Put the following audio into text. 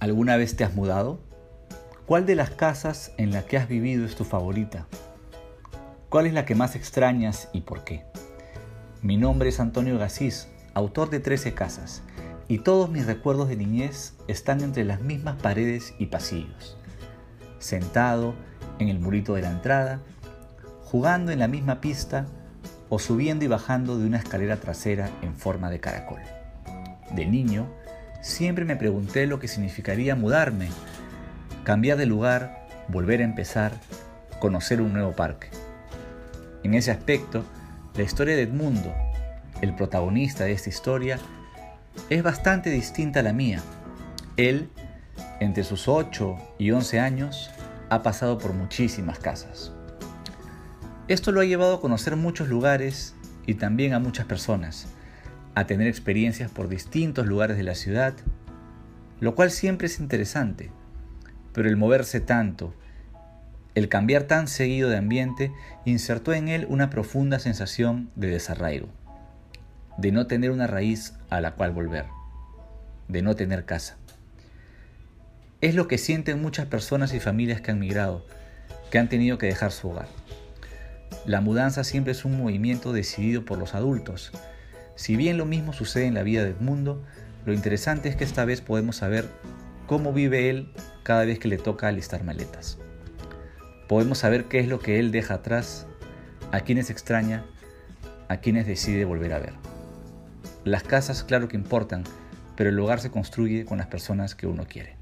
¿Alguna vez te has mudado? ¿Cuál de las casas en la que has vivido es tu favorita? ¿Cuál es la que más extrañas y por qué? Mi nombre es Antonio Gasís, autor de 13 casas, y todos mis recuerdos de niñez están entre las mismas paredes y pasillos. Sentado en el murito de la entrada, jugando en la misma pista o subiendo y bajando de una escalera trasera en forma de caracol. De niño, Siempre me pregunté lo que significaría mudarme, cambiar de lugar, volver a empezar, conocer un nuevo parque. En ese aspecto, la historia de Edmundo, el protagonista de esta historia, es bastante distinta a la mía. Él, entre sus 8 y 11 años, ha pasado por muchísimas casas. Esto lo ha llevado a conocer muchos lugares y también a muchas personas a tener experiencias por distintos lugares de la ciudad, lo cual siempre es interesante, pero el moverse tanto, el cambiar tan seguido de ambiente, insertó en él una profunda sensación de desarraigo, de no tener una raíz a la cual volver, de no tener casa. Es lo que sienten muchas personas y familias que han migrado, que han tenido que dejar su hogar. La mudanza siempre es un movimiento decidido por los adultos, si bien lo mismo sucede en la vida de Edmundo, lo interesante es que esta vez podemos saber cómo vive él cada vez que le toca alistar maletas. Podemos saber qué es lo que él deja atrás, a quienes extraña, a quienes decide volver a ver. Las casas claro que importan, pero el hogar se construye con las personas que uno quiere.